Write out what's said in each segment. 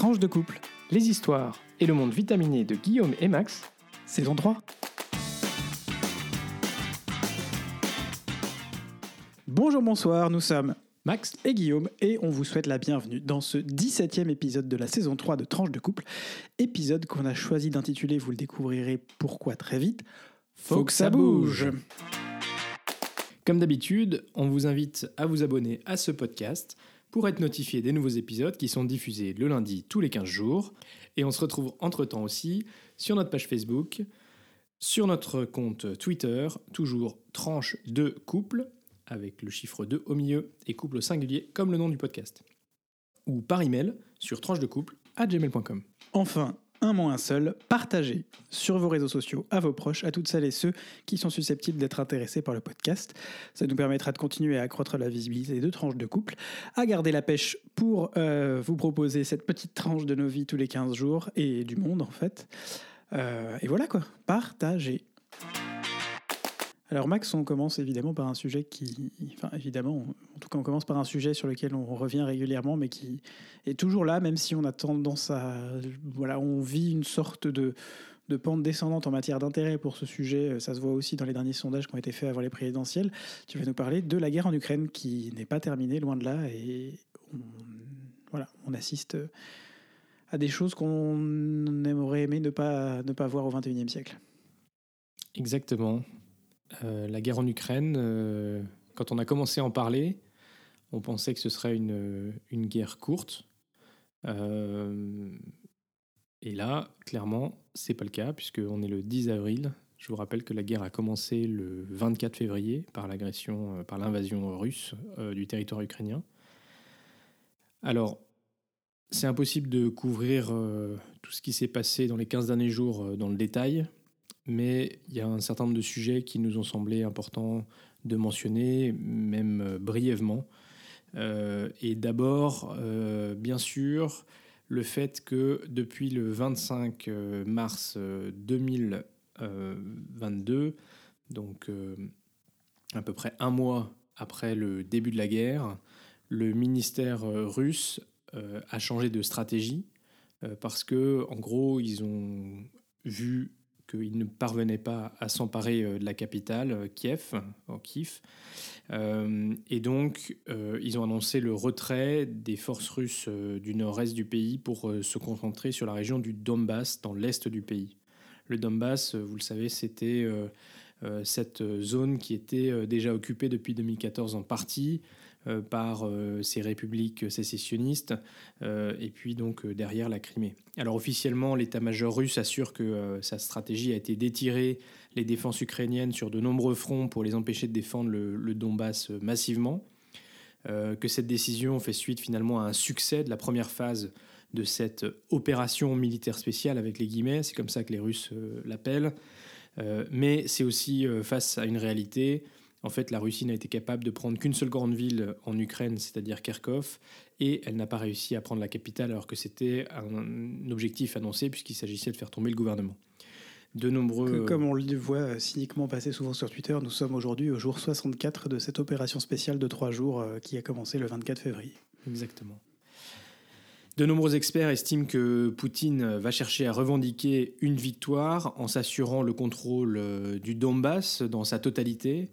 Tranche de couple, les histoires et le monde vitaminé de Guillaume et Max, saison 3. Bonjour, bonsoir, nous sommes Max et Guillaume et on vous souhaite la bienvenue dans ce 17e épisode de la saison 3 de Tranche de couple, épisode qu'on a choisi d'intituler, vous le découvrirez pourquoi très vite, Faut que ça bouge. Comme d'habitude, on vous invite à vous abonner à ce podcast pour être notifié des nouveaux épisodes qui sont diffusés le lundi tous les 15 jours. Et on se retrouve entre-temps aussi sur notre page Facebook, sur notre compte Twitter, toujours tranche de couple, avec le chiffre 2 au milieu et couple singulier comme le nom du podcast. Ou par email sur tranche de couple à gmail.com. Enfin, un mot, un seul, partagez sur vos réseaux sociaux à vos proches, à toutes celles et ceux qui sont susceptibles d'être intéressés par le podcast. Ça nous permettra de continuer à accroître la visibilité de tranches de couple, à garder la pêche pour euh, vous proposer cette petite tranche de nos vies tous les 15 jours et du monde en fait. Euh, et voilà quoi, partagez. Alors Max, on commence évidemment par un sujet qui, enfin évidemment, en tout cas on commence par un sujet sur lequel on revient régulièrement, mais qui est toujours là, même si on a tendance à, voilà, on vit une sorte de, de pente descendante en matière d'intérêt pour ce sujet. Ça se voit aussi dans les derniers sondages qui ont été faits avant les présidentielles. Tu vas nous parler de la guerre en Ukraine qui n'est pas terminée, loin de là, et on, voilà, on assiste à des choses qu'on aimerait aimer ne pas, ne pas voir au XXIe siècle. Exactement. Euh, la guerre en Ukraine, euh, quand on a commencé à en parler, on pensait que ce serait une, guerre courte. Euh, et là, clairement, c'est pas le cas, puisqu'on est le 10 avril. Je vous rappelle que la guerre a commencé le 24 février par l'agression, par l'invasion russe du territoire ukrainien. Alors, c'est impossible de couvrir tout ce qui s'est passé dans les 15 derniers jours dans le détail mais il y a un certain nombre de sujets qui nous ont semblé importants de mentionner, même euh, brièvement. Euh, et d'abord, euh, bien sûr, le fait que depuis le 25 mars 2022, donc à peu près un mois après le début de la guerre, le ministère russe a changé de stratégie parce que, en gros, ils ont vu qu'ils ne parvenaient pas à s'emparer euh, de la capitale, euh, Kiev, Kiev. Euh, et donc, ils ont annoncé le retrait des forces russes du nord-est du pays pour se concentrer sur la région du Donbass, dans l'est du pays. Le Donbass, vous le savez, c'était cette zone qui était déjà occupée depuis 2014 en partie, par euh, ces républiques sécessionnistes, euh, et puis donc derrière la Crimée. Alors officiellement, l'état-major russe assure que sa stratégie a été d'étirer les défenses ukrainiennes sur de nombreux fronts pour les empêcher de défendre le, Donbass massivement, que cette décision fait suite finalement à un succès de la première phase de cette opération militaire spéciale avec les guillemets, c'est comme ça que les Russes l'appellent, mais c'est aussi face à une réalité en fait, la Russie n'a été capable de prendre qu'une seule grande ville en Ukraine, c'est-à-dire Kharkov, et elle n'a pas réussi à prendre la capitale alors que c'était un objectif annoncé puisqu'il s'agissait de faire tomber le gouvernement. De nombreux... comme on le voit cyniquement passer souvent sur Twitter, nous sommes aujourd'hui au jour 64 de cette opération spéciale de trois jours euh, qui a commencé le 24 février. Exactement. De nombreux experts estiment que Poutine va chercher à revendiquer une victoire en s'assurant le contrôle euh, du Donbass dans sa totalité,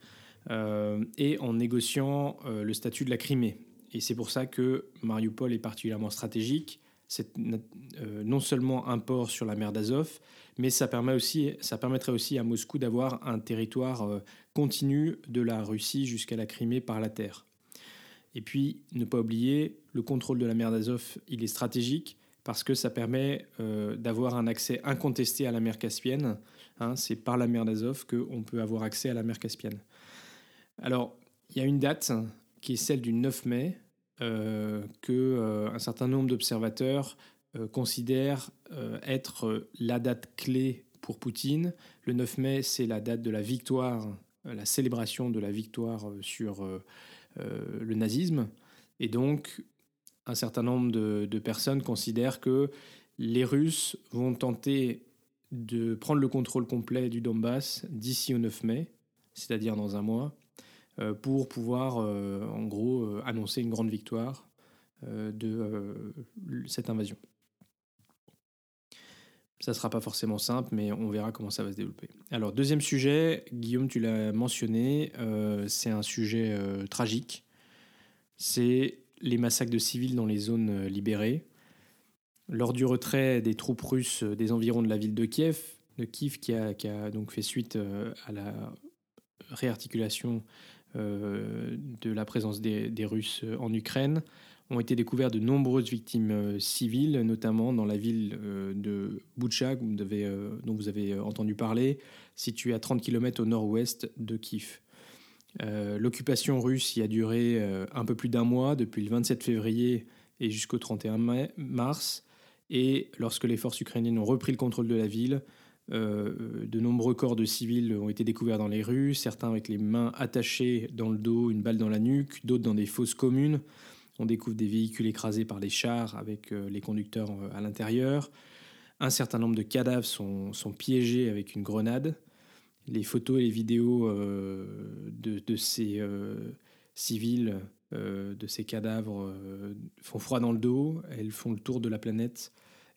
et en négociant euh, le statut de la Crimée. Et c'est pour ça que Mariupol est particulièrement stratégique. C'est euh, non seulement un port sur la mer d'Azov, mais ça, permet aussi, ça permettrait aussi à Moscou d'avoir un territoire continu de la Russie jusqu'à la Crimée par la terre. Et puis, ne pas oublier, le contrôle de la mer d'Azov, il est stratégique parce que ça permet d'avoir un accès incontesté à la mer Caspienne. Hein, c'est par la mer d'Azov qu'on peut avoir accès à la mer Caspienne. Alors, il y a une date qui est celle du 9 mai, euh, que euh, un certain nombre d'observateurs euh, considèrent être la date clé pour Poutine. Le 9 mai, c'est la date de la victoire, la célébration de la victoire sur le nazisme. Et donc, un certain nombre de, personnes considèrent que les Russes vont tenter de prendre le contrôle complet du Donbass d'ici au 9 mai, c'est-à-dire dans un mois, euh, pour pouvoir, euh, en gros, euh, annoncer une grande victoire de cette invasion. Ça ne sera pas forcément simple, mais on verra comment ça va se développer. Alors, deuxième sujet, Guillaume, tu l'as mentionné, euh, c'est un sujet euh, tragique. C'est les massacres de civils dans les zones euh, libérées. Lors du retrait des troupes russes des environs de la ville de Kiev, de Kiev qui a, donc fait suite à la réarticulation de la présence des, Russes en Ukraine, ont été découvertes de nombreuses victimes euh, civiles, notamment dans la ville euh, de Butcha, euh, dont vous avez entendu parler, située à 30 km au nord-ouest de Kiev. L'occupation russe y a duré un peu plus d'un mois, depuis le 27 février et jusqu'au 31 mars. Et lorsque les forces ukrainiennes ont repris le contrôle de la ville, de nombreux corps de civils ont été découverts dans les rues, certains avec les mains attachées dans le dos, une balle dans la nuque, d'autres dans des fosses communes. On découvre des véhicules écrasés par les chars avec euh, les conducteurs euh, à l'intérieur. Un certain nombre de cadavres sont, piégés avec une grenade. Les photos et les vidéos euh, de, ces civils, de ces cadavres, font froid dans le dos. Elles font le tour de la planète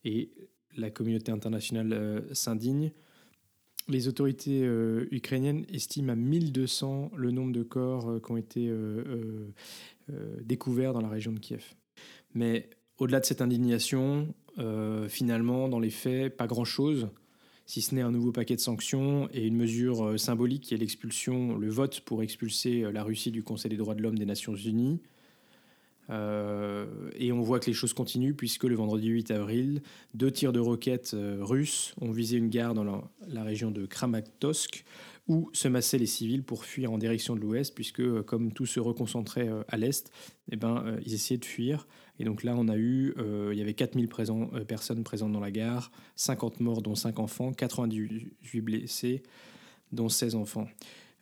et la communauté internationale s'indigne. Les autorités ukrainiennes estiment à 1200 le nombre de corps qui ont été euh, découvert dans la région de Kiev. Mais au-delà de cette indignation, euh, finalement, dans les faits, pas grand-chose, si ce n'est un nouveau paquet de sanctions et une mesure euh, symbolique qui est l'expulsion, le vote pour expulser la Russie du Conseil des droits de l'homme des Nations Unies. Et on voit que les choses continuent puisque le vendredi 8 avril, deux tirs de roquettes russes ont visé une gare dans la, région de Kramatorsk où se massaient les civils pour fuir en direction de l'ouest, puisque euh, comme tout se reconcentrait euh, à l'est, eh ben, euh, ils essayaient de fuir. Et donc là, on a eu, il y avait 4000 présents, personnes présentes dans la gare, 50 morts, dont 5 enfants, 98 blessés, dont 16 enfants.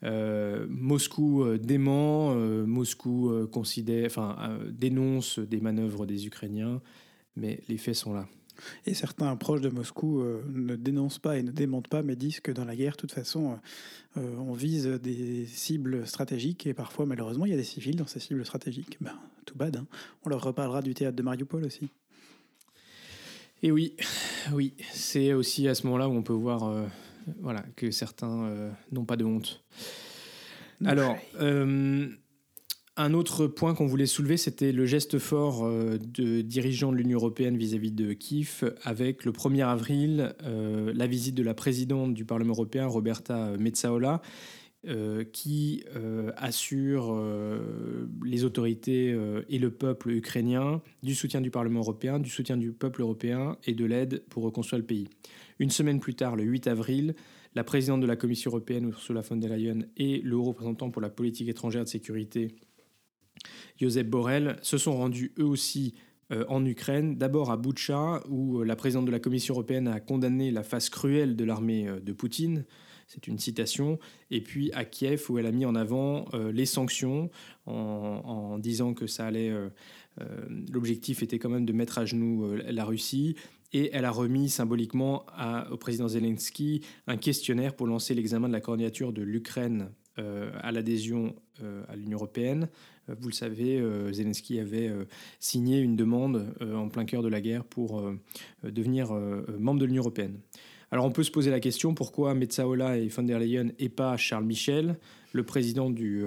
Moscou dément, Moscou considère, enfin, dénonce des manœuvres des Ukrainiens, mais les faits sont là. Et certains proches de Moscou euh, ne dénoncent pas et ne démentent pas, mais disent que dans la guerre, de toute façon, euh, euh, on vise des cibles stratégiques et parfois, malheureusement, il y a des civils dans ces cibles stratégiques. Ben, tout bad. Hein. On leur reparlera du théâtre de Mariupol aussi. Et oui, oui, c'est aussi à ce moment-là où on peut voir voilà, que certains n'ont pas de honte. Alors, un autre point qu'on voulait soulever, c'était le geste fort euh, de dirigeants de l'Union européenne vis-à-vis de Kiev, avec le 1er avril euh, la visite de la présidente du Parlement européen, Roberta Metsaola, euh, qui assure les autorités et le peuple ukrainien du soutien du Parlement européen, du soutien du peuple européen et de l'aide pour reconstruire le pays. Une semaine plus tard, le 8 avril, la présidente de la Commission européenne, Ursula von der Leyen, et le haut représentant pour la politique étrangère de sécurité, Joseph Borrell, se sont rendus eux aussi euh, en Ukraine, d'abord à Boutcha, où euh, la présidente de la Commission européenne a condamné la face cruelle de l'armée euh, de Poutine. C'est une citation. Et puis à Kiev, où elle a mis en avant les sanctions, en, disant que ça allait. L'objectif était quand même de mettre à genoux la Russie. Et elle a remis symboliquement au président Zelensky un questionnaire pour lancer l'examen de la candidature de l'Ukraine à l'adhésion à l'Union européenne. Euh, vous le savez, euh, Zelensky avait euh, signé une demande en plein cœur de la guerre pour devenir membre de l'Union européenne. Alors on peut se poser la question pourquoi Metsaola et von der Leyen et pas Charles Michel, le président du,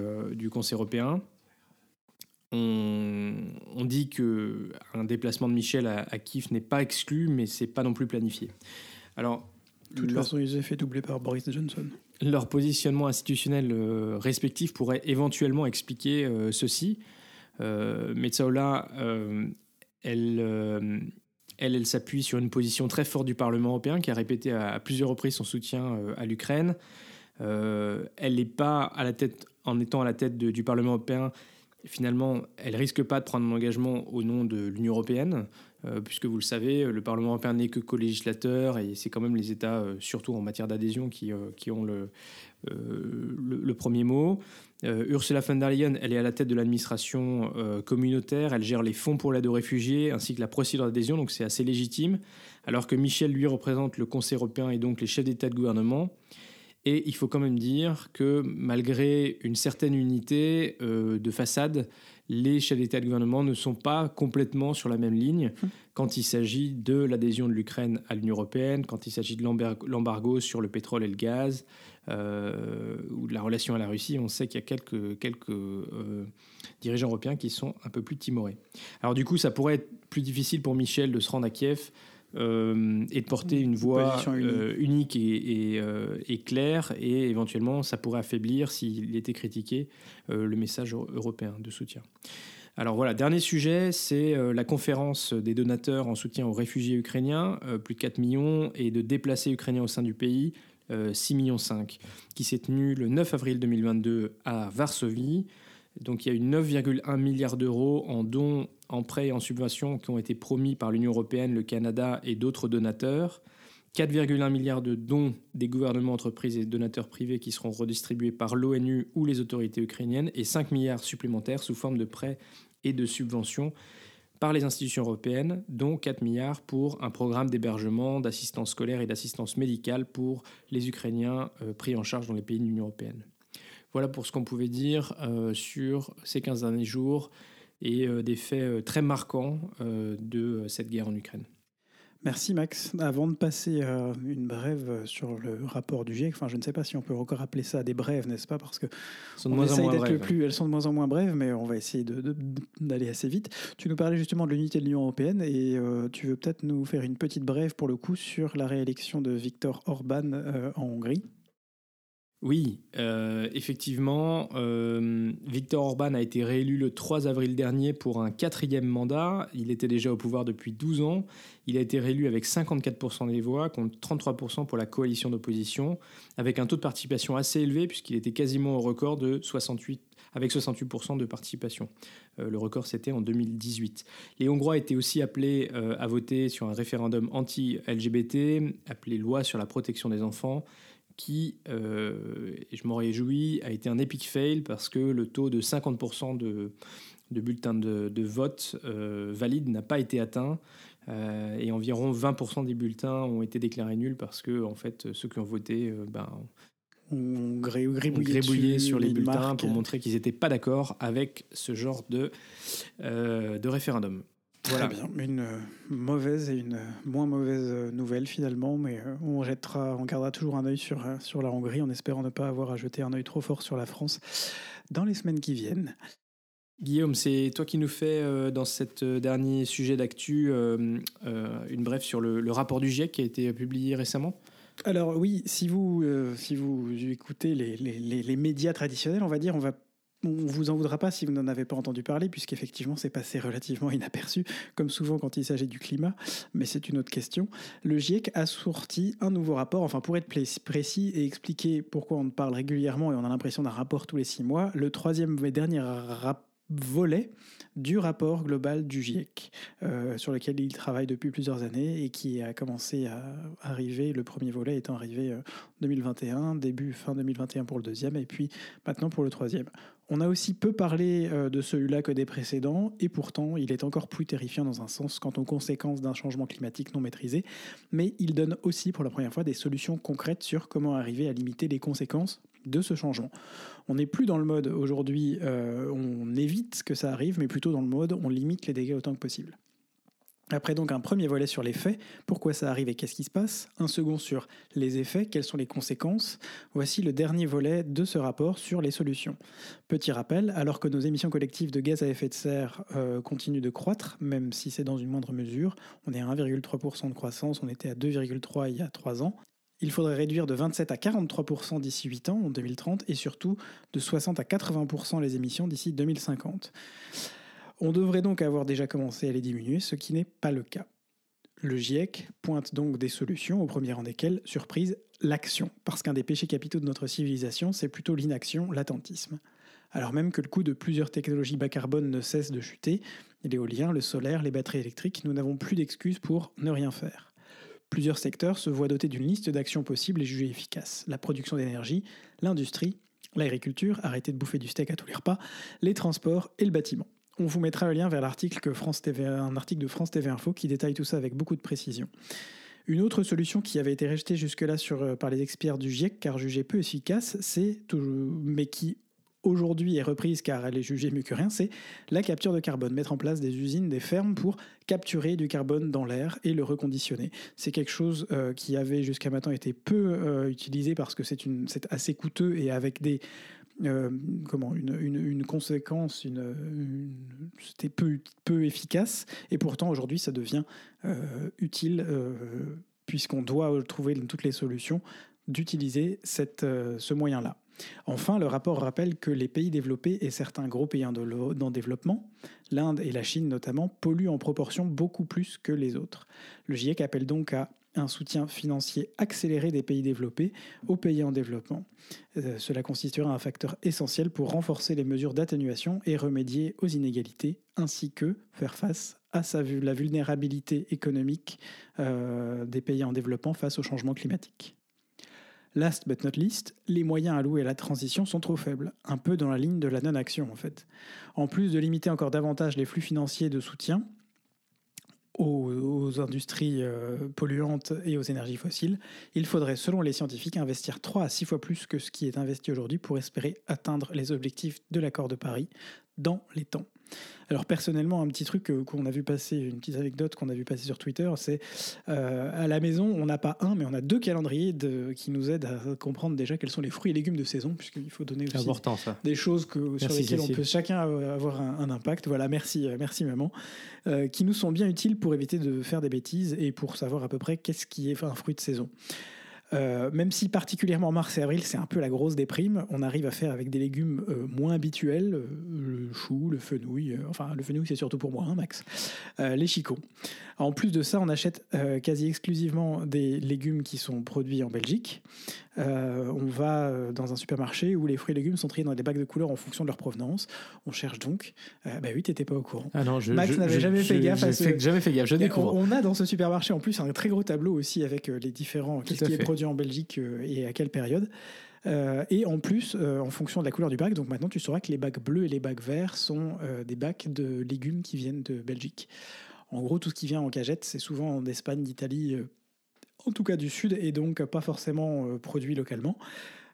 Conseil européen? On, dit qu'un déplacement de Michel à, Kiev n'est pas exclu, mais c'est pas non plus planifié. Alors, de toute façon, ils ont fait doubler par Boris Johnson leur positionnement institutionnel euh, respectif pourrait éventuellement expliquer euh, ceci. Euh, Metsaola, elle, elle, elle s'appuie sur une position très forte du Parlement européen qui a répété à, plusieurs reprises son soutien à l'Ukraine. elle n'est pas à la tête, en étant à la tête du Parlement européen, finalement, elle risque pas de prendre un engagement au nom de l'Union européenne. Euh, puisque vous le savez, le Parlement européen n'est que co-législateur et c'est quand même les États, euh, surtout en matière d'adhésion, qui, euh, ont le, premier mot. Ursula von der Leyen, elle est à la tête de l'administration communautaire, elle gère les fonds pour l'aide aux réfugiés ainsi que la procédure d'adhésion, donc c'est assez légitime, alors que Michel, lui, représente le Conseil européen et donc les chefs d'État de gouvernement. Et il faut quand même dire que malgré une certaine unité euh, de façade, les chefs d'État et de gouvernement ne sont pas complètement sur la même ligne hum. quand il s'agit de l'adhésion de l'Ukraine à l'Union européenne, quand il s'agit de l'embargo sur le pétrole et le gaz, euh, ou de la relation à la Russie. On sait qu'il y a quelques, quelques euh, dirigeants européens qui sont un peu plus timorés. Alors du coup, ça pourrait être plus difficile pour Michel de se rendre à Kiev euh, et de porter une voix euh, unique, et, euh, et, claire, et éventuellement ça pourrait affaiblir, s'il était critiqué, le message européen de soutien. Alors voilà, dernier sujet, c'est la conférence des donateurs en soutien aux réfugiés ukrainiens, plus de 4 millions, et de déplacés ukrainiens au sein du pays, 6 millions 5, qui s'est tenue le 9 avril 2022 à Varsovie. Donc il y a eu 9,1 milliards d'euros en dons, en prêts et en subventions qui ont été promis par l'Union européenne, le Canada et d'autres donateurs. 4,1 milliards de dons des gouvernements, entreprises et donateurs privés qui seront redistribués par l'ONU ou les autorités ukrainiennes et 5 milliards supplémentaires sous forme de prêts et de subventions par les institutions européennes, dont 4 milliards pour un programme d'hébergement, d'assistance scolaire et d'assistance médicale pour les Ukrainiens euh, pris en charge dans les pays de l'Union européenne. Voilà pour ce qu'on pouvait dire euh, sur ces 15 derniers jours et euh, des faits euh, très marquants de cette guerre en Ukraine. Merci Max. Avant de passer à une brève sur le rapport du GIEC, enfin je ne sais pas si on peut encore appeler ça des brèves, n'est-ce pas Parce que sont de moins en moins brèves. Plus, elles sont de moins en moins brèves, mais on va essayer d'aller assez vite. Tu nous parlais justement de l'unité de l'Union européenne et tu veux peut-être nous faire une petite brève pour le coup sur la réélection de Viktor Orban en Hongrie. Oui, euh, effectivement, euh, Viktor Orban a été réélu le 3 avril dernier pour un quatrième mandat. Il était déjà au pouvoir depuis 12 ans. Il a été réélu avec 54% des voix contre 33% pour la coalition d'opposition, avec un taux de participation assez élevé puisqu'il était quasiment au record de 68 avec 68% de participation. Euh, le record, c'était en 2018. Les Hongrois étaient aussi appelés à voter sur un référendum anti-LGBT, appelé loi sur la protection des enfants, qui, euh, et je m'en réjouis, a été un epic fail parce que le taux de 50% de, de, bulletins de, vote euh, valides n'a pas été atteint. Euh, et environ 20% des bulletins ont été déclarés nuls parce que en fait, ceux qui ont voté ben, ont grébouillé, sur les bulletins pour montrer qu'ils n'étaient pas d'accord avec ce genre de, de référendum. Très bien, une euh, mauvaise et une moins mauvaise euh, nouvelle finalement, mais euh, on jettera, on gardera toujours un œil sur, sur la Hongrie en espérant ne pas avoir à jeter un œil trop fort sur la France dans les semaines qui viennent. Guillaume, c'est toi qui nous fais dans cet dernier sujet d'actu une brève sur le, rapport du GIEC qui a été publié récemment. Alors oui, si vous, si vous écoutez les, les, les, médias traditionnels, on va dire, on va on vous en voudra pas si vous n'en avez pas entendu parler, puisqu'effectivement c'est passé relativement inaperçu, comme souvent quand il s'agit du climat, mais c'est une autre question. Le GIEC a sorti un nouveau rapport, enfin pour être précis et expliquer pourquoi on parle régulièrement et on a l'impression d'un rapport tous les six mois, le troisième et dernier volet du rapport global du GIEC, euh, sur lequel il travaille depuis plusieurs années et qui a commencé à arriver, le premier volet étant arrivé en euh, 2021, début fin 2021 pour le deuxième, et puis maintenant pour le troisième. On a aussi peu parlé euh, de celui-là que des précédents, et pourtant il est encore plus terrifiant dans un sens quant aux conséquences d'un changement climatique non maîtrisé, mais il donne aussi pour la première fois des solutions concrètes sur comment arriver à limiter les conséquences de ce changement. On n'est plus dans le mode aujourd'hui euh, on évite que ça arrive, mais plutôt dans le mode on limite les dégâts autant que possible. Après donc un premier volet sur les faits, pourquoi ça arrive et qu'est-ce qui se passe, un second sur les effets, quelles sont les conséquences, voici le dernier volet de ce rapport sur les solutions. Petit rappel, alors que nos émissions collectives de gaz à effet de serre euh, continuent de croître, même si c'est dans une moindre mesure, on est à 1,3% de croissance, on était à 2,3% il y a 3 ans, il faudrait réduire de 27 à 43% d'ici 8 ans, en 2030, et surtout de 60 à 80% les émissions d'ici 2050. On devrait donc avoir déjà commencé à les diminuer, ce qui n'est pas le cas. Le GIEC pointe donc des solutions, au premier rang desquelles, surprise, l'action, parce qu'un des péchés capitaux de notre civilisation, c'est plutôt l'inaction, l'attentisme. Alors même que le coût de plusieurs technologies bas carbone ne cesse de chuter, l'éolien, le solaire, les batteries électriques, nous n'avons plus d'excuses pour ne rien faire. Plusieurs secteurs se voient dotés d'une liste d'actions possibles et jugées efficaces. La production d'énergie, l'industrie, l'agriculture, arrêter de bouffer du steak à tous les repas, les transports et le bâtiment. On vous mettra le lien vers l'article que France un article de France TV Info qui détaille tout ça avec beaucoup de précision. Une autre solution qui avait été rejetée jusque-là sur, par les experts du GIEC, car jugée peu efficace, c'est mais qui aujourd'hui est reprise car elle est jugée mieux que rien, c'est la capture de carbone. Mettre en place des usines, des fermes pour capturer du carbone dans l'air et le reconditionner. C'est quelque chose euh, qui avait jusqu'à maintenant été peu euh, utilisé parce que c'est assez coûteux et avec des... Euh, comment une, une, conséquence, une, c'était peu, peu efficace et pourtant aujourd'hui ça devient utile puisqu'on doit trouver toutes les solutions d'utiliser ce moyen-là. Enfin, le rapport rappelle que les pays développés et certains gros pays en développement, l'Inde et la Chine notamment, polluent en proportion beaucoup plus que les autres. Le GIEC appelle donc à un soutien financier accéléré des pays développés aux pays en développement. Euh, cela constituera un facteur essentiel pour renforcer les mesures d'atténuation et remédier aux inégalités, ainsi que faire face à la vulnérabilité économique euh, des pays en développement face au changement climatique. Last but not least, les moyens alloués à la transition sont trop faibles, un peu dans la ligne de la non-action en fait. En plus de limiter encore davantage les flux financiers de soutien aux, industries euh, polluantes et aux énergies fossiles, il faudrait, selon les scientifiques, investir 3 à 6 fois plus que ce qui est investi aujourd'hui pour espérer atteindre les objectifs de l'accord de Paris dans les temps. Alors personnellement, un petit truc euh, qu'on a vu passer, une petite anecdote qu'on a vu passer sur Twitter, c'est euh, à la maison, on n'a pas un, mais on a deux calendriers qui nous aident à comprendre déjà quels sont les fruits et légumes de saison, puisqu'il faut donner aussi des choses que, sur lesquelles on peut chacun avoir un, impact. Voilà, merci, euh, merci maman, qui nous sont bien utiles pour éviter de faire des bêtises et pour savoir à peu près qu'est-ce qui est un fruit de saison. Euh, même si particulièrement mars et avril, c'est un peu la grosse déprime, on arrive à faire avec des légumes euh, moins habituels, euh, le chou, le fenouil, enfin le fenouil c'est surtout pour moi, hein, Max, les chicots. En plus de ça, on achète quasi exclusivement des légumes qui sont produits en Belgique. on va dans un supermarché où les fruits et légumes sont triés dans des bacs de couleurs en fonction de leur provenance. On cherche donc. bah oui, t'étais pas au courant. Ah non, je, Max n'avait jamais fait gaffe. À ce... Jamais fait gaffe. Je découvre. On, a dans ce supermarché en plus un très gros tableau aussi avec les différents qui est produit en Belgique euh, et à quelle période. Euh, et en plus, euh, en fonction de la couleur du bac, donc maintenant tu sauras que les bacs bleus et les bacs verts sont des bacs de légumes qui viennent de Belgique. En gros, tout ce qui vient en cagette, c'est souvent d'Espagne, d'Italie, en tout cas du Sud, et donc pas forcément produit localement.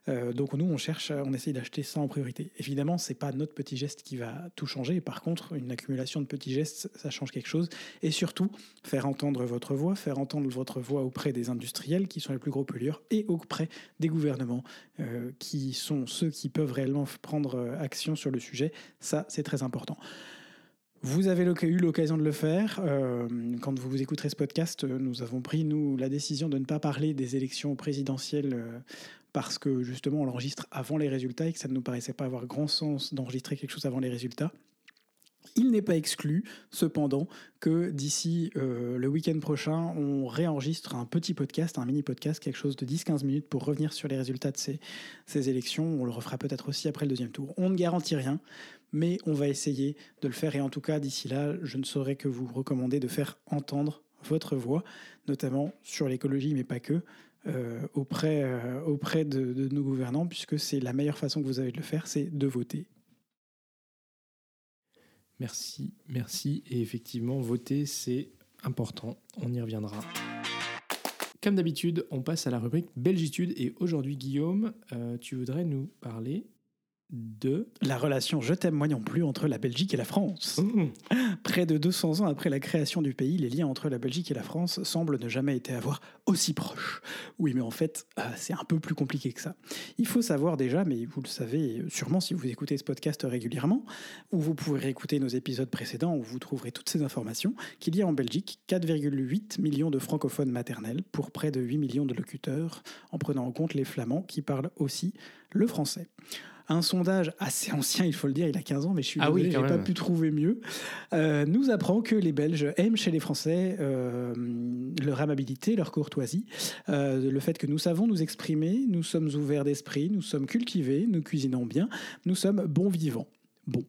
Euh, donc nous, on cherche, on essaye d'acheter ça en priorité. Évidemment, c'est pas notre petit geste qui va tout changer. Par contre, une accumulation de petits gestes, ça change quelque chose. Et surtout, faire entendre votre voix, faire entendre votre voix auprès des industriels qui sont les plus gros pollueurs et auprès des gouvernements euh, qui sont ceux qui peuvent réellement prendre euh, action sur le sujet. Ça, c'est très important. Vous avez eu l'occasion de le faire. quand vous écouterez ce podcast, nous avons pris, nous, la décision de ne pas parler des élections présidentielles parce que justement on l'enregistre avant les résultats et que ça ne nous paraissait pas avoir grand sens d'enregistrer quelque chose avant les résultats. Il n'est pas exclu, cependant, que d'ici euh, le week-end prochain, on réenregistre un petit podcast, un mini-podcast, quelque chose de 10-15 minutes pour revenir sur les résultats de ces, élections. On le refera peut-être aussi après le deuxième tour. On ne garantit rien, mais on va essayer de le faire. Et en tout cas, d'ici là, je ne saurais que vous recommander de faire entendre votre voix, notamment sur l'écologie, mais pas que, euh, auprès, euh, auprès de, nos gouvernants, puisque c'est la meilleure façon que vous avez de le faire, c'est de voter. Merci, merci. Et effectivement, voter, c'est important. On y reviendra. Comme d'habitude, on passe à la rubrique Belgitude. Et aujourd'hui, Guillaume, euh, tu voudrais nous parler de la relation Je t'aime moi non plus entre la Belgique et la France. Mmh. Près de 200 ans après la création du pays, les liens entre la Belgique et la France semblent ne jamais été avoir aussi proches. Oui, mais en fait, euh, c'est un peu plus compliqué que ça. Il faut savoir déjà, mais vous le savez sûrement si vous écoutez ce podcast régulièrement, ou vous pouvez réécouter nos épisodes précédents où vous trouverez toutes ces informations, qu'il y a en Belgique 4,8 millions de francophones maternels pour près de 8 millions de locuteurs, en prenant en compte les flamands qui parlent aussi le français un sondage assez ancien, il faut le dire, il a 15 ans, mais je suis ah pas pu trouver mieux, euh, nous apprend que les Belges aiment chez les Français euh, leur amabilité, leur courtoisie, euh, le fait que nous savons nous exprimer, nous sommes ouverts d'esprit, nous sommes cultivés, nous cuisinons bien, nous sommes bons vivants. Bon,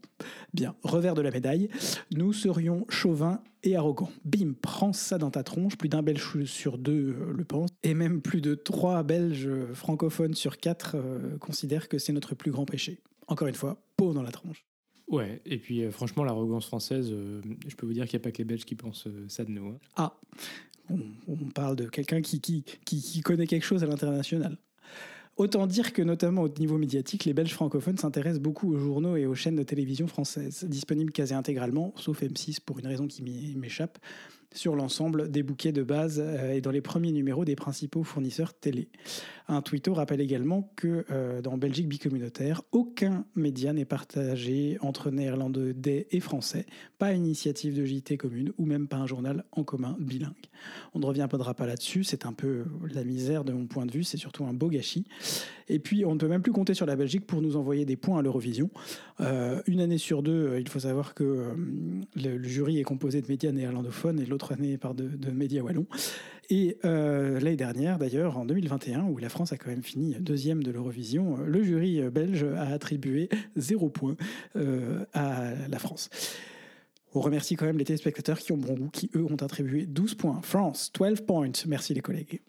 bien, revers de la médaille, nous serions chauvins et arrogants. Bim, prends ça dans ta tronche, plus d'un Belge sur deux euh, le pense, et même plus de trois Belges francophones sur quatre euh, considèrent que c'est notre plus grand péché. Encore une fois, peau dans la tronche. Ouais, et puis franchement, l'arrogance française, je peux vous dire qu'il n'y a pas que les Belges qui pensent ça de nous. Hein. Ah, on, parle de quelqu'un qui, qui, qui, connaît quelque chose à l'international. Autant dire que, notamment au niveau médiatique, les Belges francophones s'intéressent beaucoup aux journaux et aux chaînes de télévision françaises, disponibles quasi intégralement, sauf M6 pour une raison qui m'échappe, sur l'ensemble des bouquets de base euh, et dans les premiers numéros des principaux fournisseurs télé. Un tweeto rappelle également que euh, dans Belgique bicommunautaire, aucun média n'est partagé entre néerlandais et français, pas initiative de JT commune ou même pas un journal en commun bilingue. On ne reviendra pas là-dessus, c'est un peu la misère de mon point de vue, c'est surtout un beau gâchis. Et puis on ne peut même plus compter sur la Belgique pour nous envoyer des points à l'Eurovision. Euh, une année sur deux, il faut savoir que le, jury est composé de médias néerlandophones et l'autre année par de, médias wallons. Et euh, l'année dernière, d'ailleurs, en 2021, où la France a quand même fini deuxième de l'Eurovision, euh, le jury belge a attribué zéro point euh, à la France. On remercie quand même les téléspectateurs qui ont bon goût, qui eux ont attribué 12 points. France, 12 points. Merci les collègues.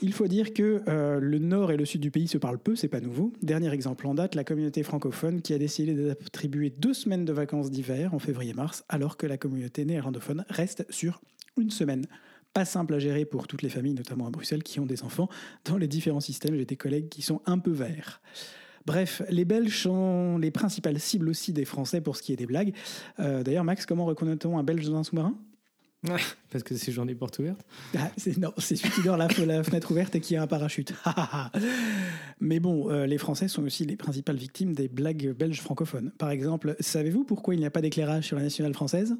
Il faut dire que le nord et le sud du pays se parlent peu, c'est pas nouveau. Dernier exemple en date, la communauté francophone qui a décidé d'attribuer deux semaines de vacances d'hiver en février-mars, alors que la communauté néerlandophone reste sur une semaine pas simple à gérer pour toutes les familles, notamment à Bruxelles, qui ont des enfants dans les différents systèmes. J'ai des collègues qui sont un peu verts. Bref, les Belges sont les principales cibles aussi des Français pour ce qui est des blagues. Euh, d'ailleurs, Max, comment reconnaît-on un Belge dans un sous-marin? Parce que c'est jour des portes ouvertes ah, Non, c'est celui qui dort la, la, fenêtre ouverte et qui a un parachute. Mais bon, euh, les Français sont aussi les principales victimes des blagues belges francophones. Par exemple, savez-vous pourquoi il n'y a pas d'éclairage sur la nationale française?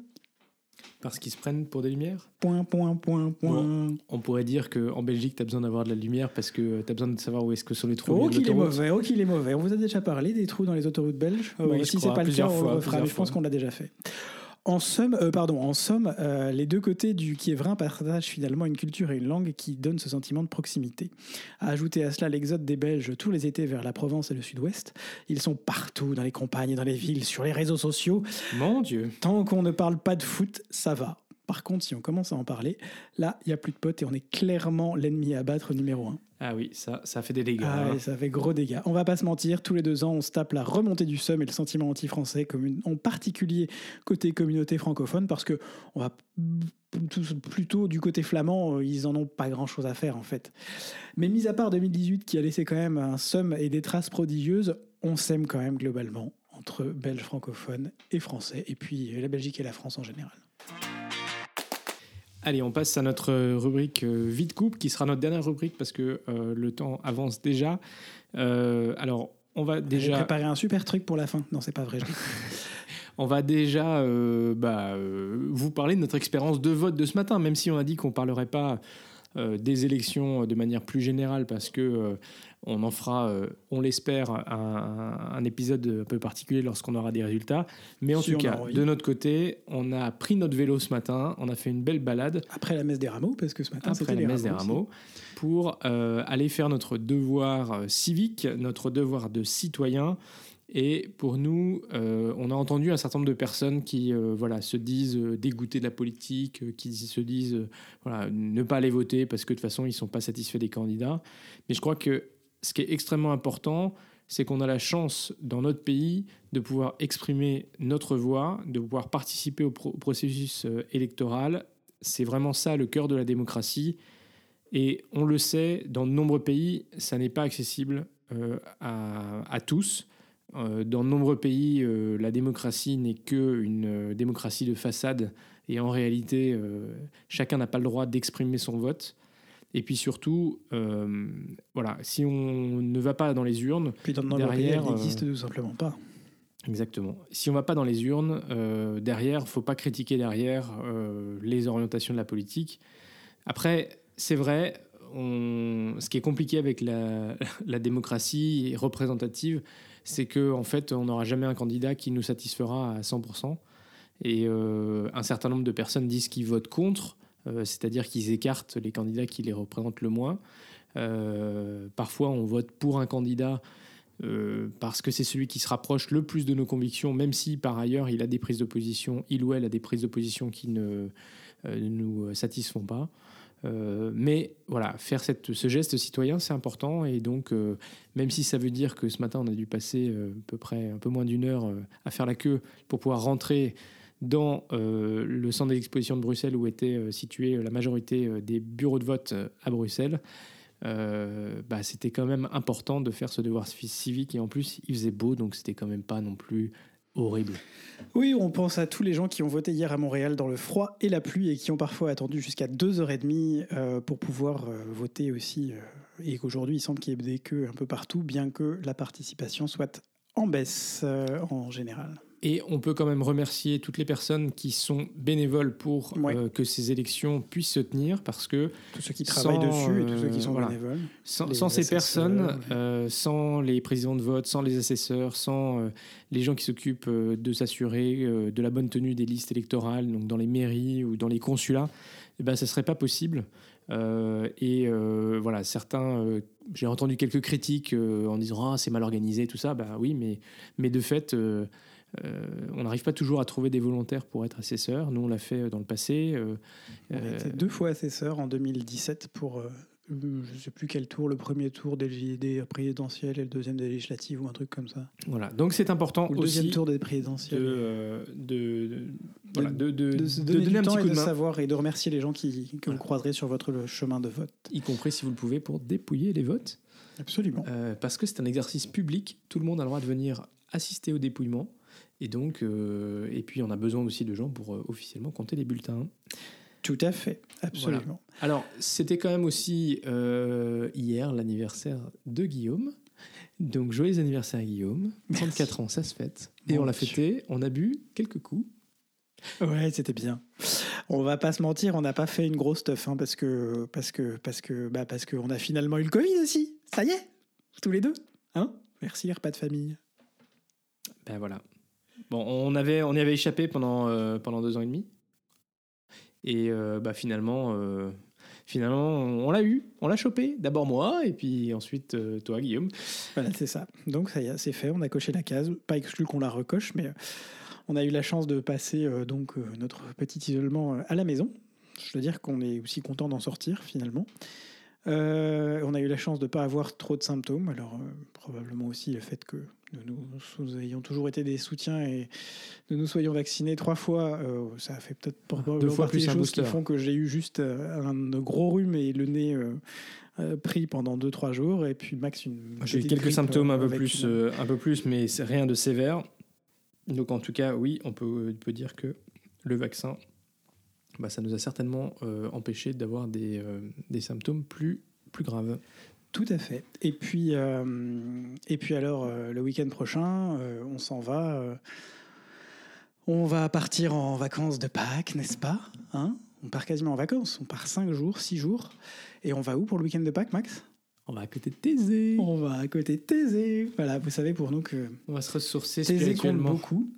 Parce qu'ils se prennent pour des lumières? Point, point, point, point. on pourrait dire qu'en Belgique, tu as besoin d'avoir de la lumière parce que tu as besoin de savoir où est-ce que sont les trous. Oh, qu'il est mauvais, oh, qu'il est mauvais. On vous a déjà parlé des trous dans les autoroutes belges oui, Si c'est pas le cas, on le refera, mais je pense qu'on l'a déjà fait. En somme, euh, pardon, en somme euh, les deux côtés du Kievrin partagent finalement une culture et une langue qui donnent ce sentiment de proximité. À ajouter à cela l'exode des Belges tous les étés vers la Provence et le sud-ouest. Ils sont partout, dans les campagnes, dans les villes, sur les réseaux sociaux. Mon Dieu Tant qu'on ne parle pas de foot, ça va. Par contre, si on commence à en parler, là, il n'y a plus de potes et on est clairement l'ennemi à battre numéro un. Ah oui, ça, ça fait des dégâts. Ah, hein. ça fait gros dégâts. On va pas se mentir, tous les deux ans, on se tape la remontée du seum et le sentiment anti-français, en particulier côté communauté francophone, parce que on va plutôt du côté flamand, euh, ils en ont pas grand chose à faire en fait. Mais mis à part 2018 qui a laissé quand même un seum et des traces prodigieuses, on s'aime quand même globalement entre Belges francophones et Français, et puis la Belgique et la France en général. Allez, on passe à notre rubrique euh, Vite Coupe, qui sera notre dernière rubrique parce que euh, le temps avance déjà. Euh, alors, on va déjà. J'ai préparé un super truc pour la fin. Non, c'est pas vrai. on va déjà bah, vous parler de notre expérience de vote de ce matin, même si on a dit qu'on ne parlerait pas des élections de manière plus générale parce que on en fera, euh, on l'espère, un, épisode un peu particulier lorsqu'on aura des résultats. Mais en tout cas, de notre côté, on a pris notre vélo ce matin, on a fait une belle balade. Après la messe des rameaux, parce que ce matin, c'était la messe des rameaux, pour euh, aller faire notre devoir euh, civique, notre devoir de citoyen. Et pour nous, on a entendu un certain nombre de personnes qui voilà, se disent dégoûtées de la politique, qui se disent voilà, ne pas aller voter parce que de toute façon, ils ne sont pas satisfaits des candidats. Mais je crois que ce qui est extrêmement important, c'est qu'on a la chance dans notre pays de pouvoir exprimer notre voix, de pouvoir participer au, processus euh, électoral. C'est vraiment ça le cœur de la démocratie. Et on le sait, dans de nombreux pays, ça n'est pas accessible euh, à, tous. Euh, dans de nombreux pays, la démocratie n'est qu'une démocratie de façade. Et en réalité, chacun n'a pas le droit d'exprimer son vote. Et puis surtout, euh, voilà, si on ne va pas dans les urnes, puis dans derrière, il n'existe euh, tout simplement pas. Exactement. Si on ne va pas dans les urnes, euh, derrière, faut pas critiquer derrière les orientations de la politique. Après, c'est vrai, on... ce qui est compliqué avec la, la démocratie représentative, c'est que en fait, on n'aura jamais un candidat qui nous satisfera à 100%. Et un certain nombre de personnes disent qu'ils votent contre c'est-à-dire qu'ils écartent les candidats qui les représentent le moins. Euh, parfois, on vote pour un candidat euh, parce que c'est celui qui se rapproche le plus de nos convictions, même si par ailleurs il a des prises d'opposition, il ou elle a des prises d'opposition qui ne, nous satisfont pas. mais voilà, faire ce geste citoyen, c'est important. Et donc, même si ça veut dire que ce matin, on a dû passer à peu près un peu moins d'une heure à faire la queue pour pouvoir rentrer dans le centre d'exposition de Bruxelles où était située la majorité des bureaux de vote à Bruxelles, euh, bah, c'était quand même important de faire ce devoir civique. Et en plus, il faisait beau, donc c'était quand même pas non plus horrible. Oui, on pense à tous les gens qui ont voté hier à Montréal dans le froid et la pluie et qui ont parfois attendu jusqu'à 2h30 euh, pour pouvoir euh, voter aussi. et qu'aujourd'hui, il semble qu'il y ait des queues un peu partout, bien que la participation soit en baisse en général. Et on peut quand même remercier toutes les personnes qui sont bénévoles pour euh, que ces élections puissent se tenir parce que... Tous ceux qui travaillent dessus et tous ceux qui sont bénévoles. Sans, ces personnes, euh, sans les présidents de vote, sans les assesseurs, sans euh, les gens qui s'occupent de s'assurer de la bonne tenue des listes électorales, donc dans les mairies ou dans les consulats, eh ben, ça ne serait pas possible. et voilà, certains, j'ai entendu quelques critiques en disant ah, c'est mal organisé, tout ça. Bah oui, mais, mais de fait, euh, on n'arrive pas toujours à trouver des volontaires pour être assesseur. Nous, on l'a fait dans le passé. Euh, on a été deux fois assesseur en 2017 pour euh, je ne sais plus quel tour, le premier tour des, présidentielles et le deuxième des législatives ou un truc comme ça. Voilà, donc c'est important le deuxième tour des présidentielles. De, de, de, de, donner un petit coup de savoir et de remercier les gens qui, que vous croiserez sur votre chemin de vote. Y compris si vous le pouvez pour dépouiller les votes. Absolument. parce que c'est un exercice public, tout le monde a le droit de venir assister au dépouillement. Et donc, euh, et puis on a besoin aussi de gens pour euh, officiellement compter les bulletins. Tout à fait, absolument. Alors, c'était quand même aussi euh, hier l'anniversaire de Guillaume. Donc, joyeux anniversaire Guillaume. 34 ans, ça se fête. Et on l'a fêté, on a bu quelques coups. Ouais, c'était bien. On va pas se mentir, on n'a pas fait une grosse stuff hein, parce que parce que parce que bah parce qu'on a finalement eu le Covid aussi. Ça y est, tous les deux, hein Merci, repas de famille. Ben voilà, Bon, on, avait, on y avait échappé pendant, euh, pendant deux ans et demi. Et euh, bah, finalement, euh, finalement, on l'a eu, on l'a chopé. D'abord moi, et puis ensuite toi, Guillaume. Voilà, c'est ça. Donc ça y est, c'est fait. On a coché la case. Pas exclu qu'on la recoche, mais on a eu la chance de passer donc notre petit isolement à la maison. Je veux dire qu'on est aussi content d'en sortir finalement. On a eu la chance de ne pas avoir trop de symptômes. Alors, probablement aussi le fait que nous, ayons toujours été des soutiens et nous nous soyons vaccinés trois fois, euh, ça a fait peut-être deux fois plus des choses qui font que j'ai eu juste euh, un gros rhume et le nez euh, pris pendant deux trois jours. Et puis Max une j'ai eu quelques symptômes un peu plus un peu plus mais rien de sévère. Donc en tout cas oui on peut, peut dire que le vaccin bah, ça nous a certainement empêché d'avoir des, des symptômes plus plus graves tout à fait. Et puis, euh, et puis alors, euh, le week-end prochain, euh, on s'en va. on va partir en vacances de Pâques, n'est-ce pas hein? On part quasiment en vacances. On part 5 jours, 6 jours. Et on va où pour le week-end de Pâques, Max? On va à côté de Thésée. On va à côté de Thésée. Voilà, vous savez pour nous que. On va se ressourcer Thésée compte beaucoup.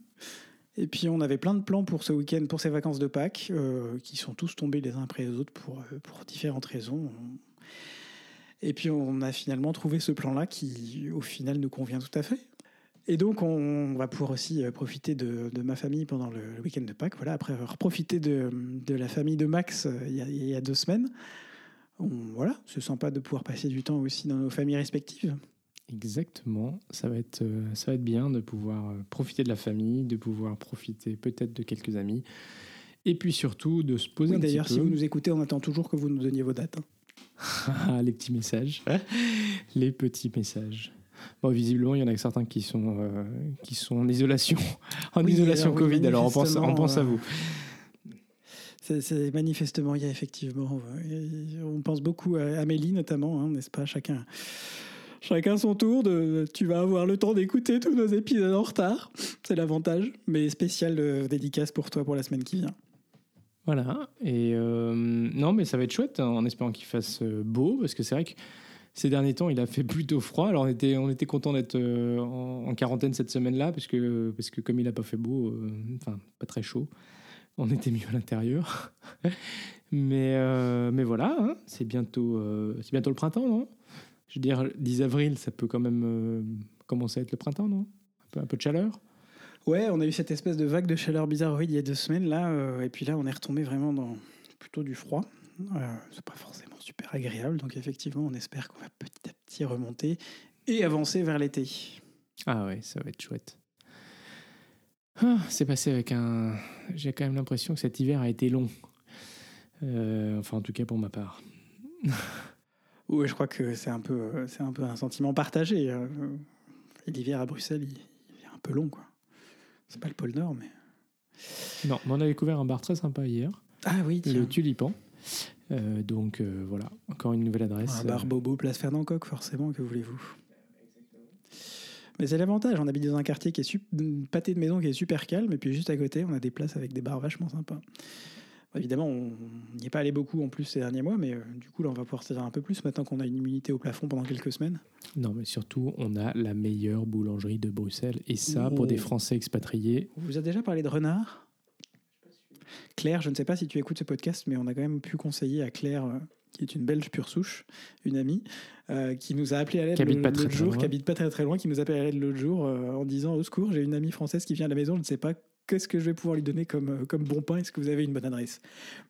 Et puis on avait plein de plans pour ce week-end, pour ces vacances de Pâques, qui sont tous tombés les uns après les autres pour, pour différentes raisons. Et puis on a finalement trouvé ce plan-là qui, au final, nous convient tout à fait. Et donc, on va pouvoir aussi euh, profiter de, ma famille pendant le, week-end de Pâques. Voilà, après avoir profité de, la famille de Max euh, il y a, deux semaines. voilà, c'est sympa de pouvoir passer du temps aussi dans nos familles respectives. Exactement, ça va être, euh, ça va être bien de pouvoir profiter de la famille, de pouvoir profiter peut-être de quelques amis, et puis surtout de se poser un petit peu. D'ailleurs, si vous nous écoutez, on attend toujours que vous nous donniez vos dates. Hein. les petits messages. les petits messages. Bon, visiblement, il y en a certains qui sont, euh, qui sont en isolation, en isolation Covid. Alors, on pense, on pense à vous. C'est manifestement, il y a effectivement, on pense beaucoup à Amélie notamment, hein, n'est-ce pas Chacun, chacun son tour. De, tu vas avoir le temps d'écouter tous nos épisodes en retard, c'est l'avantage. Mais spécial euh, dédicace pour toi pour la semaine qui vient. Voilà. Et euh, non, mais ça va être chouette hein, en espérant qu'il fasse euh, beau, parce que c'est vrai que ces derniers temps, il a fait plutôt froid. Alors on était, on était content d'être en, quarantaine cette semaine-là, parce que, parce que comme il n'a pas fait beau, enfin pas très chaud, on était mieux à l'intérieur. mais, mais voilà, hein, c'est bientôt, c'est bientôt le printemps, non? Je veux dire, 10 avril, ça peut quand même commencer à être le printemps, non? Un peu, un peu de chaleur? Ouais, on a eu cette espèce de vague de chaleur bizarre il y a deux semaines là, euh, et puis là on est retombé vraiment dans plutôt du froid. c'est pas forcément super agréable. Donc effectivement, on espère qu'on va petit à petit remonter et avancer vers l'été. Ah ouais, ça va être chouette. Ah, c'est passé avec un. J'ai quand même l'impression que cet hiver a été long. Euh, enfin, en tout cas pour ma part. je crois que c'est un peu, c'est un peu un sentiment partagé. Euh, l'hiver à Bruxelles, il, il, est un peu long, quoi. C'est pas le pôle Nord, mais. Non, mais on a découvert un bar très sympa hier. Ah oui, tiens. le Tulipan. Euh, donc voilà, encore une nouvelle adresse. Un bar Bobo, place Fernand Coq, forcément, que voulez-vous mais c'est l'avantage, on habite dans un quartier qui est une pâté de maison qui est super calme, et puis juste à côté, on a des places avec des bars vachement sympas. Évidemment, on n'y est pas allé beaucoup en plus ces derniers mois, mais euh, du coup, là, on va pouvoir sortir un peu plus maintenant qu'on a une immunité au plafond pendant quelques semaines. Non, mais surtout, on a la meilleure boulangerie de Bruxelles, et ça, pour des. Français expatriés. On vous a déjà parlé de renard Claire, je ne sais pas si tu écoutes ce podcast, mais on a quand même pu conseiller à Claire euh, qui est une Belge pure souche, une amie, euh, qui nous a appelé à l'aide l'autre jour, qui habite pas très très loin, qui nous a appelé à l'aide l'autre jour en disant au secours, j'ai une amie française qui vient à la maison, je ne sais pas qu'est-ce que je vais pouvoir lui donner comme, euh, comme bon pain? Est-ce que vous avez une bonne adresse?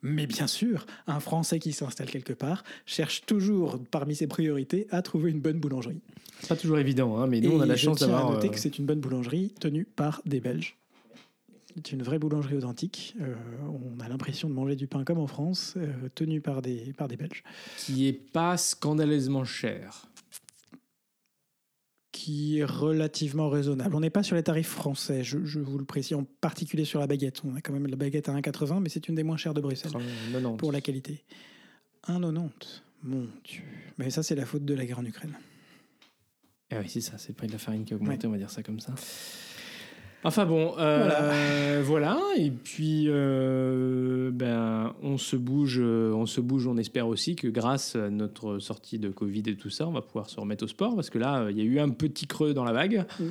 Mais bien sûr, un Français qui s'installe quelque part cherche toujours, parmi ses priorités, à trouver une bonne boulangerie. C'est pas toujours évident, hein, mais nous, on a la chance d'avoir. noter que c'est une bonne boulangerie tenue par des Belges. C'est une vraie boulangerie authentique. Euh, on a l'impression de manger du pain comme en France, euh, tenu par des, par des Belges. Qui est pas scandaleusement cher. Qui est relativement raisonnable. On n'est pas sur les tarifs français, je, vous le précise, en particulier sur la baguette. On a quand même la baguette à 1,80, mais c'est une des moins chères de Bruxelles pour la qualité. 1,90 Mon Dieu. Mais ça, c'est la faute de la guerre en Ukraine. Ah oui, c'est ça, c'est le prix de la farine qui a augmenté, on va dire ça comme ça. Enfin bon, euh, voilà. Et puis, euh, ben, on se bouge, euh, on se bouge. On espère aussi que grâce à notre sortie de Covid et tout ça, on va pouvoir se remettre au sport parce que là, il y a eu un petit creux dans la vague. Mm.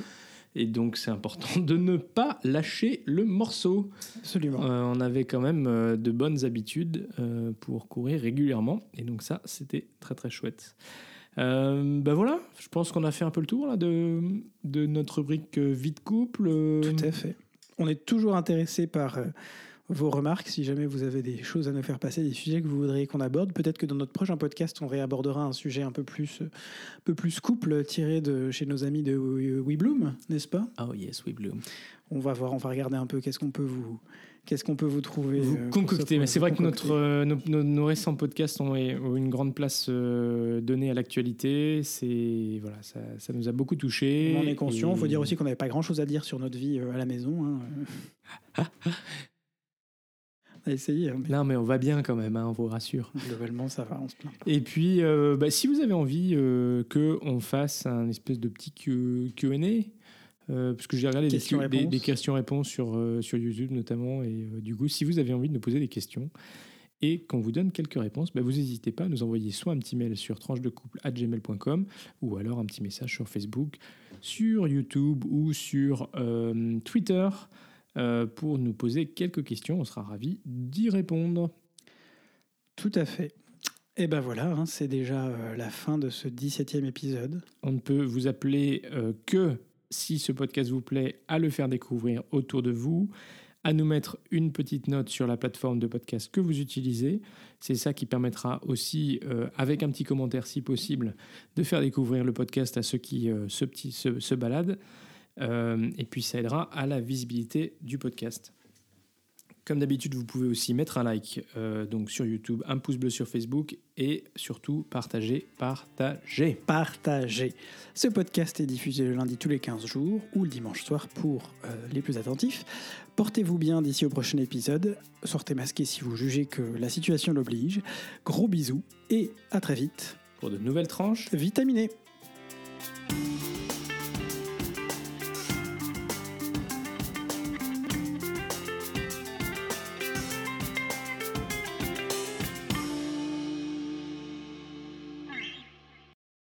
Et donc, c'est important de ne pas lâcher le morceau. Absolument. on avait quand même de bonnes habitudes pour courir régulièrement. Et donc, ça, c'était très, très chouette. Euh, ben voilà, je pense qu'on a fait un peu le tour là, de, de notre rubrique euh, vie de couple. Euh. Tout à fait. On est toujours intéressé par vos remarques, si jamais vous avez des choses à nous faire passer, des sujets que vous voudriez qu'on aborde. Peut-être que dans notre prochain podcast, on réabordera un sujet un peu plus, un peu plus couple tiré de chez nos amis de WeBloom, n'est-ce pas? Oh yes, WeBloom. On va voir, on va regarder un peu qu'est-ce qu'on peut vous, Qu'est-ce qu'on peut vous trouver Vous euh, concocter. Mais c'est vrai que notre, euh, nos, récents podcasts ont, une grande place euh, donnée à l'actualité. C'est voilà, ça, ça, nous a beaucoup touché. On en est conscient. Il faut dire aussi qu'on n'avait pas grand-chose à dire sur notre vie à la maison. Hein. essayé. Hein, non, mais on va bien quand même, hein, on vous rassure. Globalement, ça va, on se plaint. Et puis, bah, si vous avez envie que on fasse un espèce de petit Q&A, euh, parce que j'ai regardé des, questions-réponses sur, euh, sur YouTube notamment. Et euh, du coup, si vous avez envie de nous poser des questions et qu'on vous donne quelques réponses, bah, vous n'hésitez pas à nous envoyer soit un petit mail sur tranche-de-couple@gmail.com ou alors un petit message sur Facebook, sur YouTube ou sur Twitter pour nous poser quelques questions. On sera ravis d'y répondre. Tout à fait. Et ben voilà, hein, c'est déjà la fin de ce 17e épisode. On ne peut vous appeler que si ce podcast vous plaît, à le faire découvrir autour de vous, à nous mettre une petite note sur la plateforme de podcast que vous utilisez. C'est ça qui permettra aussi, euh, avec un petit commentaire si possible, de faire découvrir le podcast à ceux qui euh, se, baladent. Euh, et puis ça aidera à la visibilité du podcast. Comme d'habitude, vous pouvez aussi mettre un like euh, donc sur YouTube, un pouce bleu sur Facebook et surtout partager, partager. Partager. Ce podcast est diffusé le lundi tous les 15 jours ou le dimanche soir pour euh, les plus attentifs. Portez-vous bien d'ici au prochain épisode. Sortez masqué si vous jugez que la situation l'oblige. Gros bisous et à très vite. Pour de nouvelles tranches vitaminées.